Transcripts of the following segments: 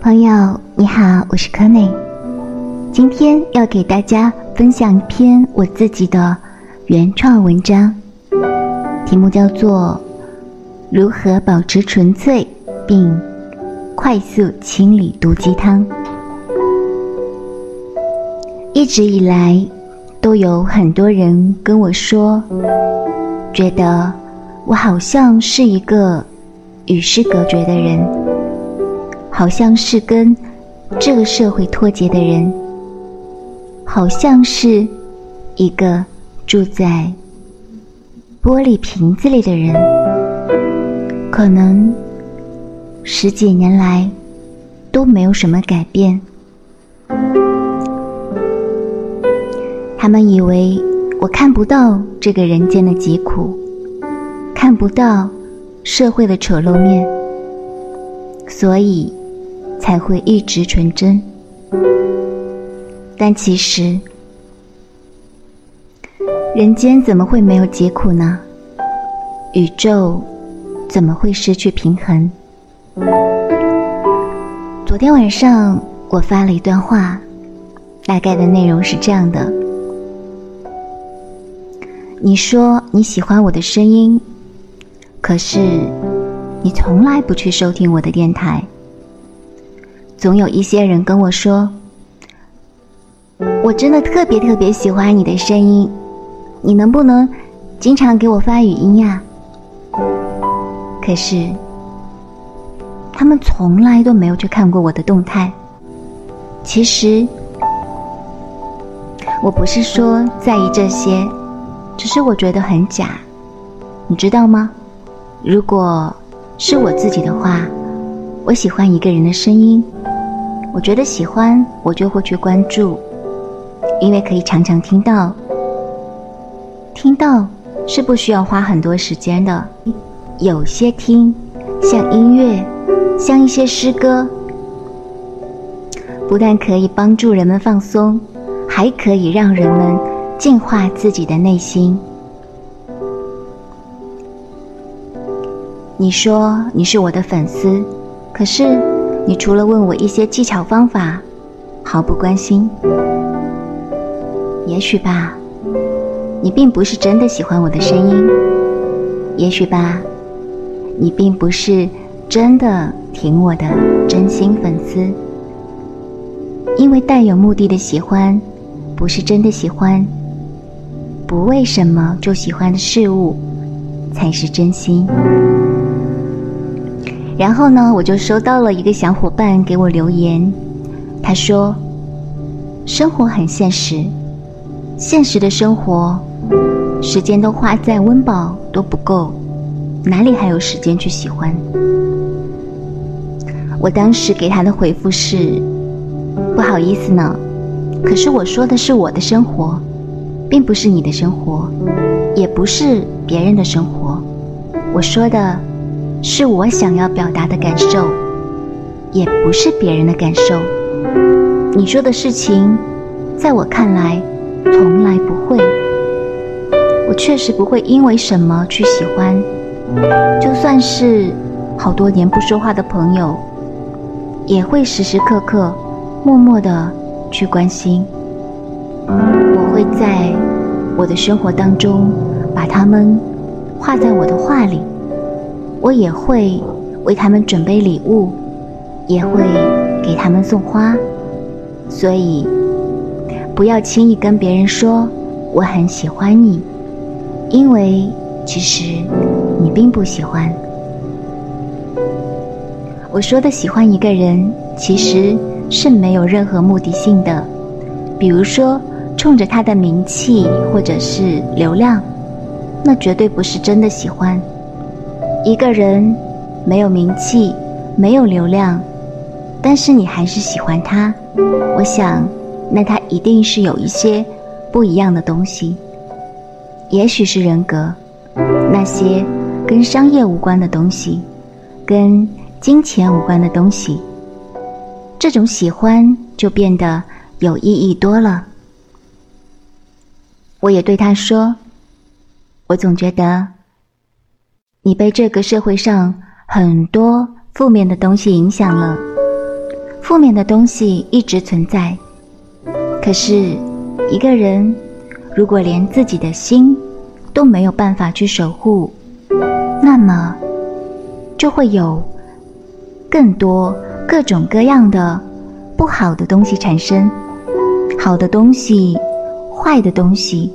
朋友你好，我是柯内，今天要给大家分享一篇我自己的原创文章，题目叫做《如何保持纯粹并快速清理毒鸡汤》。一直以来，都有很多人跟我说，觉得我好像是一个与世隔绝的人。好像是跟这个社会脱节的人，好像是一个住在玻璃瓶子里的人。可能十几年来都没有什么改变。他们以为我看不到这个人间的疾苦，看不到社会的丑陋面，所以。才会一直纯真，但其实，人间怎么会没有疾苦呢？宇宙怎么会失去平衡？昨天晚上我发了一段话，大概的内容是这样的：你说你喜欢我的声音，可是你从来不去收听我的电台。总有一些人跟我说：“我真的特别特别喜欢你的声音，你能不能经常给我发语音呀？”可是，他们从来都没有去看过我的动态。其实，我不是说在意这些，只是我觉得很假，你知道吗？如果是我自己的话，我喜欢一个人的声音。我觉得喜欢，我就会去关注，因为可以常常听到。听到是不需要花很多时间的，有些听像音乐，像一些诗歌，不但可以帮助人们放松，还可以让人们净化自己的内心。你说你是我的粉丝，可是。你除了问我一些技巧方法，毫不关心。也许吧，你并不是真的喜欢我的声音。也许吧，你并不是真的挺我的真心粉丝。因为带有目的的喜欢，不是真的喜欢。不为什么就喜欢的事物，才是真心。然后呢，我就收到了一个小伙伴给我留言，他说：“生活很现实，现实的生活，时间都花在温饱都不够，哪里还有时间去喜欢？”我当时给他的回复是：“不好意思呢，可是我说的是我的生活，并不是你的生活，也不是别人的生活，我说的。”是我想要表达的感受，也不是别人的感受。你说的事情，在我看来，从来不会。我确实不会因为什么去喜欢，就算是好多年不说话的朋友，也会时时刻刻默默的去关心。我会在我的生活当中，把他们画在我的画里。我也会为他们准备礼物，也会给他们送花，所以不要轻易跟别人说我很喜欢你，因为其实你并不喜欢。我说的喜欢一个人，其实是没有任何目的性的，比如说冲着他的名气或者是流量，那绝对不是真的喜欢。一个人没有名气，没有流量，但是你还是喜欢他，我想，那他一定是有一些不一样的东西，也许是人格，那些跟商业无关的东西，跟金钱无关的东西，这种喜欢就变得有意义多了。我也对他说，我总觉得。你被这个社会上很多负面的东西影响了。负面的东西一直存在，可是一个人如果连自己的心都没有办法去守护，那么就会有更多各种各样的不好的东西产生。好的东西，坏的东西，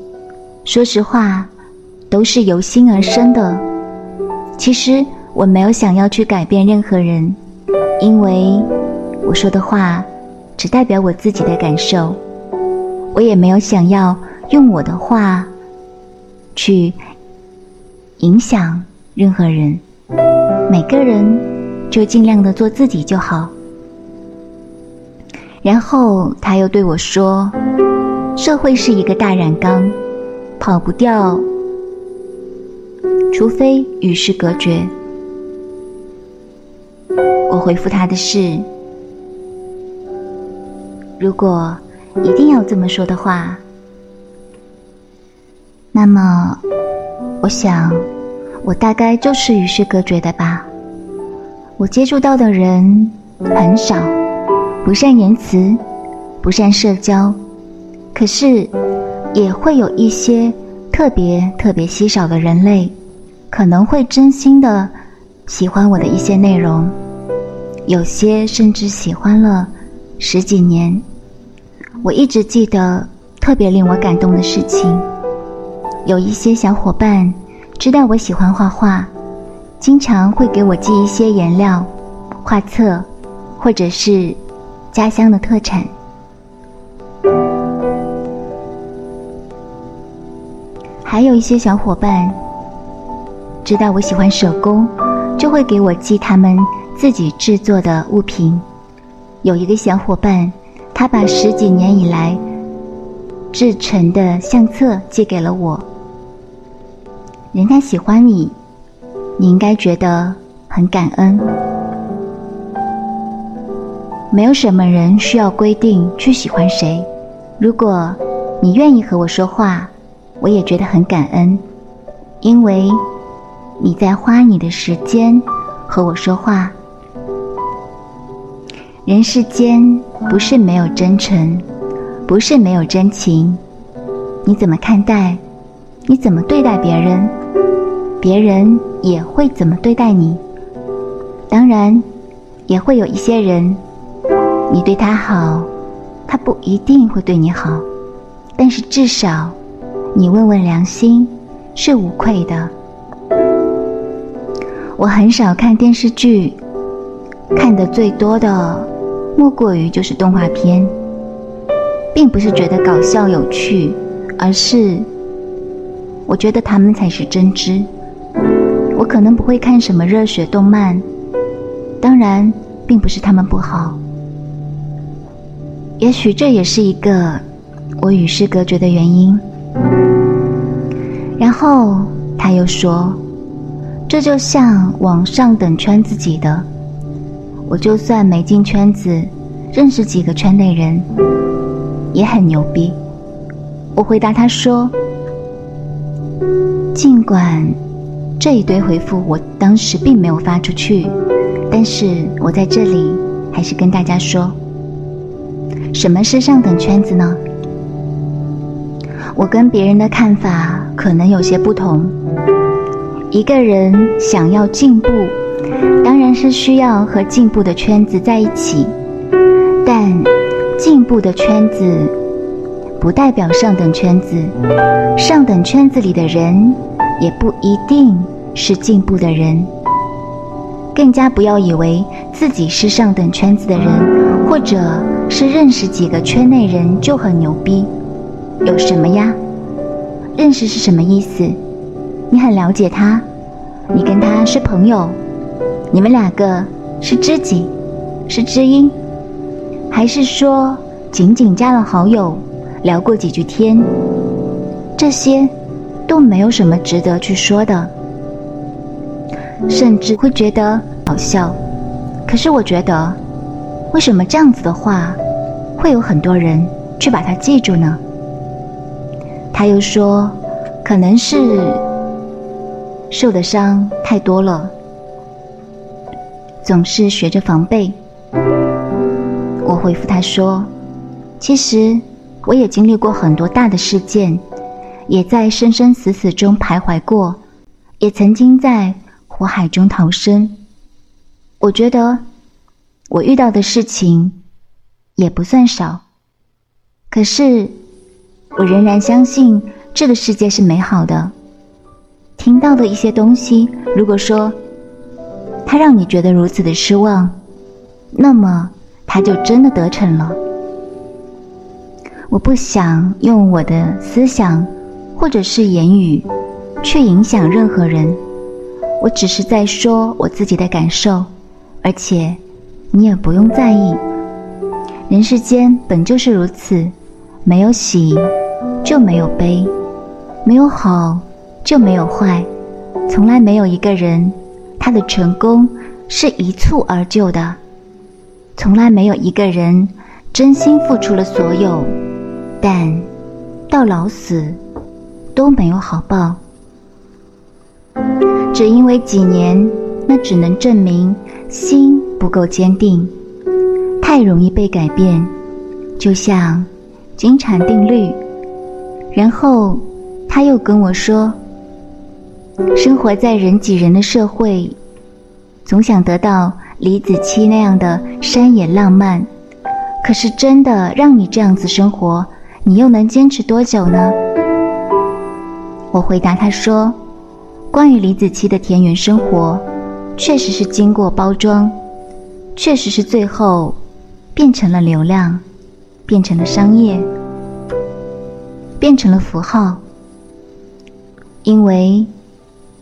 说实话，都是由心而生的。其实我没有想要去改变任何人，因为。我说的话，只代表我自己的感受。我也没有想要用我的话去影响任何人。每个人就尽量的做自己就好。然后他又对我说：“社会是一个大染缸，跑不掉，除非与世隔绝。”我回复他的是。如果一定要这么说的话，那么我想，我大概就是与世隔绝的吧。我接触到的人很少，不善言辞，不善社交，可是也会有一些特别特别稀少的人类，可能会真心的喜欢我的一些内容，有些甚至喜欢了。十几年，我一直记得特别令我感动的事情。有一些小伙伴知道我喜欢画画，经常会给我寄一些颜料、画册，或者是家乡的特产。还有一些小伙伴知道我喜欢手工，就会给我寄他们自己制作的物品。有一个小伙伴，他把十几年以来制成的相册寄给了我。人家喜欢你，你应该觉得很感恩。没有什么人需要规定去喜欢谁。如果你愿意和我说话，我也觉得很感恩，因为你在花你的时间和我说话。人世间不是没有真诚，不是没有真情。你怎么看待？你怎么对待别人？别人也会怎么对待你？当然，也会有一些人，你对他好，他不一定会对你好。但是至少，你问问良心，是无愧的。我很少看电视剧，看的最多的。莫过于就是动画片，并不是觉得搞笑有趣，而是我觉得他们才是真知。我可能不会看什么热血动漫，当然并不是他们不好，也许这也是一个我与世隔绝的原因。然后他又说，这就像往上等圈自己的。我就算没进圈子，认识几个圈内人，也很牛逼。我回答他说：“尽管这一堆回复我当时并没有发出去，但是我在这里还是跟大家说，什么是上等圈子呢？我跟别人的看法可能有些不同。一个人想要进步。”当然是需要和进步的圈子在一起，但进步的圈子不代表上等圈子，上等圈子里的人也不一定是进步的人。更加不要以为自己是上等圈子的人，或者是认识几个圈内人就很牛逼。有什么呀？认识是什么意思？你很了解他，你跟他是朋友。你们两个是知己，是知音，还是说仅仅加了好友，聊过几句天？这些都没有什么值得去说的，甚至会觉得好笑。可是我觉得，为什么这样子的话，会有很多人去把它记住呢？他又说，可能是受的伤太多了。总是学着防备。我回复他说：“其实我也经历过很多大的事件，也在生生死死中徘徊过，也曾经在火海中逃生。我觉得我遇到的事情也不算少，可是我仍然相信这个世界是美好的。听到的一些东西，如果说它让你觉得如此的失望，那么……”他就真的得逞了。我不想用我的思想或者是言语去影响任何人，我只是在说我自己的感受，而且你也不用在意。人世间本就是如此，没有喜就没有悲，没有好就没有坏，从来没有一个人他的成功是一蹴而就的。从来没有一个人真心付出了所有，但到老死都没有好报。只因为几年，那只能证明心不够坚定，太容易被改变，就像金蝉定律。然后他又跟我说：“生活在人挤人的社会，总想得到。”李子柒那样的山野浪漫，可是真的让你这样子生活，你又能坚持多久呢？我回答他说：“关于李子柒的田园生活，确实是经过包装，确实是最后变成了流量，变成了商业，变成了符号，因为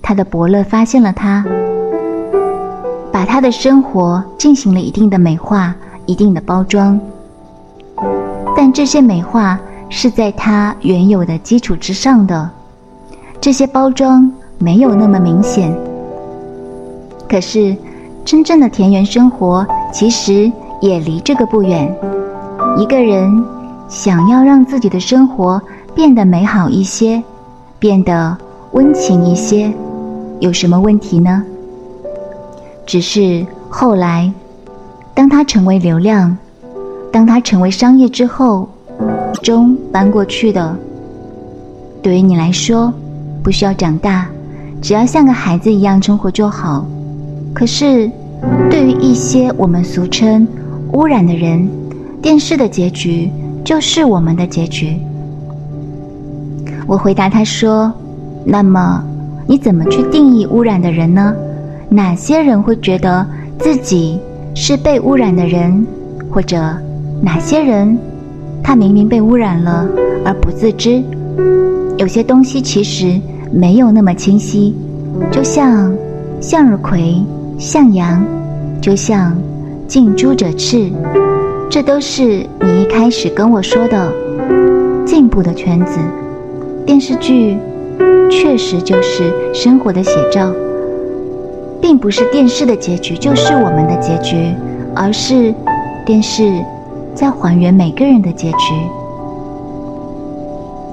他的伯乐发现了他。”把他的生活进行了一定的美化、一定的包装，但这些美化是在他原有的基础之上的，这些包装没有那么明显。可是，真正的田园生活其实也离这个不远。一个人想要让自己的生活变得美好一些，变得温情一些，有什么问题呢？只是后来，当他成为流量，当他成为商业之后，终搬过去的。对于你来说，不需要长大，只要像个孩子一样生活就好。可是，对于一些我们俗称污染的人，电视的结局就是我们的结局。我回答他说：“那么，你怎么去定义污染的人呢？”哪些人会觉得自己是被污染的人，或者哪些人他明明被污染了而不自知？有些东西其实没有那么清晰，就像向日葵、向阳，就像近朱者赤，这都是你一开始跟我说的进步的圈子。电视剧确实就是生活的写照。并不是电视的结局就是我们的结局，而是电视在还原每个人的结局，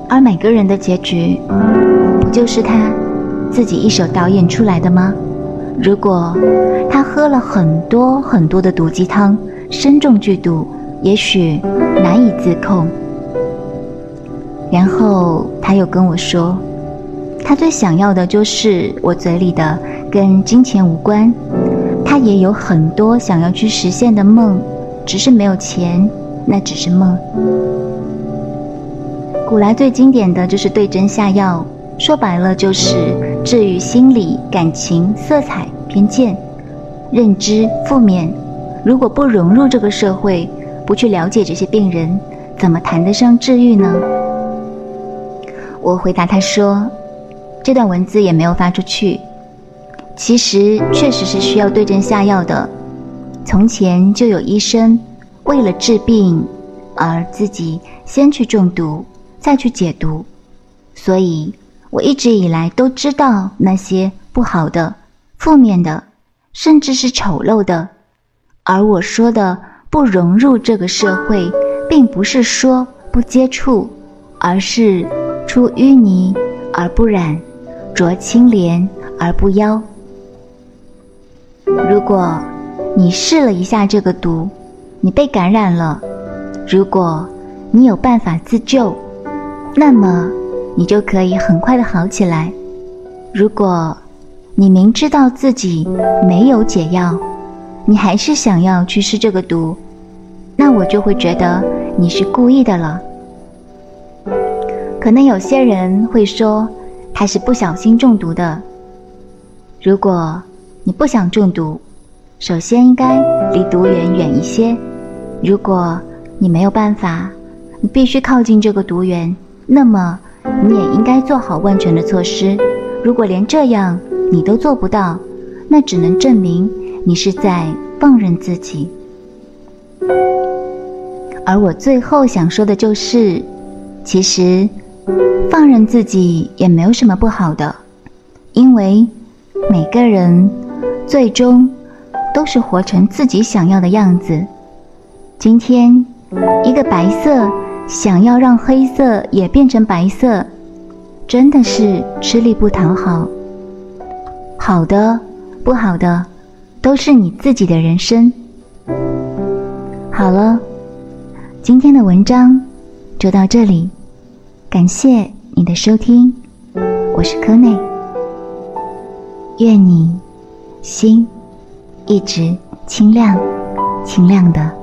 而每个人的结局不就是他自己一手导演出来的吗？如果他喝了很多很多的毒鸡汤，身中剧毒，也许难以自控。然后他又跟我说，他最想要的就是我嘴里的。跟金钱无关，他也有很多想要去实现的梦，只是没有钱，那只是梦。古来最经典的就是对症下药，说白了就是治愈心理、感情、色彩、偏见、认知负面。如果不融入这个社会，不去了解这些病人，怎么谈得上治愈呢？我回答他说，这段文字也没有发出去。其实确实是需要对症下药的。从前就有医生为了治病而自己先去中毒，再去解毒，所以我一直以来都知道那些不好的、负面的，甚至是丑陋的。而我说的不融入这个社会，并不是说不接触，而是出淤泥而不染，濯清涟而不妖。如果你试了一下这个毒，你被感染了。如果你有办法自救，那么你就可以很快的好起来。如果你明知道自己没有解药，你还是想要去试这个毒，那我就会觉得你是故意的了。可能有些人会说他是不小心中毒的。如果你不想中毒，首先应该离毒源远一些。如果你没有办法，你必须靠近这个毒源，那么你也应该做好万全的措施。如果连这样你都做不到，那只能证明你是在放任自己。而我最后想说的就是，其实放任自己也没有什么不好的，因为每个人最终都是活成自己想要的样子。今天一个白色想要让黑色也变成白色。真的是吃力不讨好。好的，不好的，都是你自己的人生。好了，今天的文章就到这里，感谢你的收听，我是柯内。愿你心一直清亮，清亮的。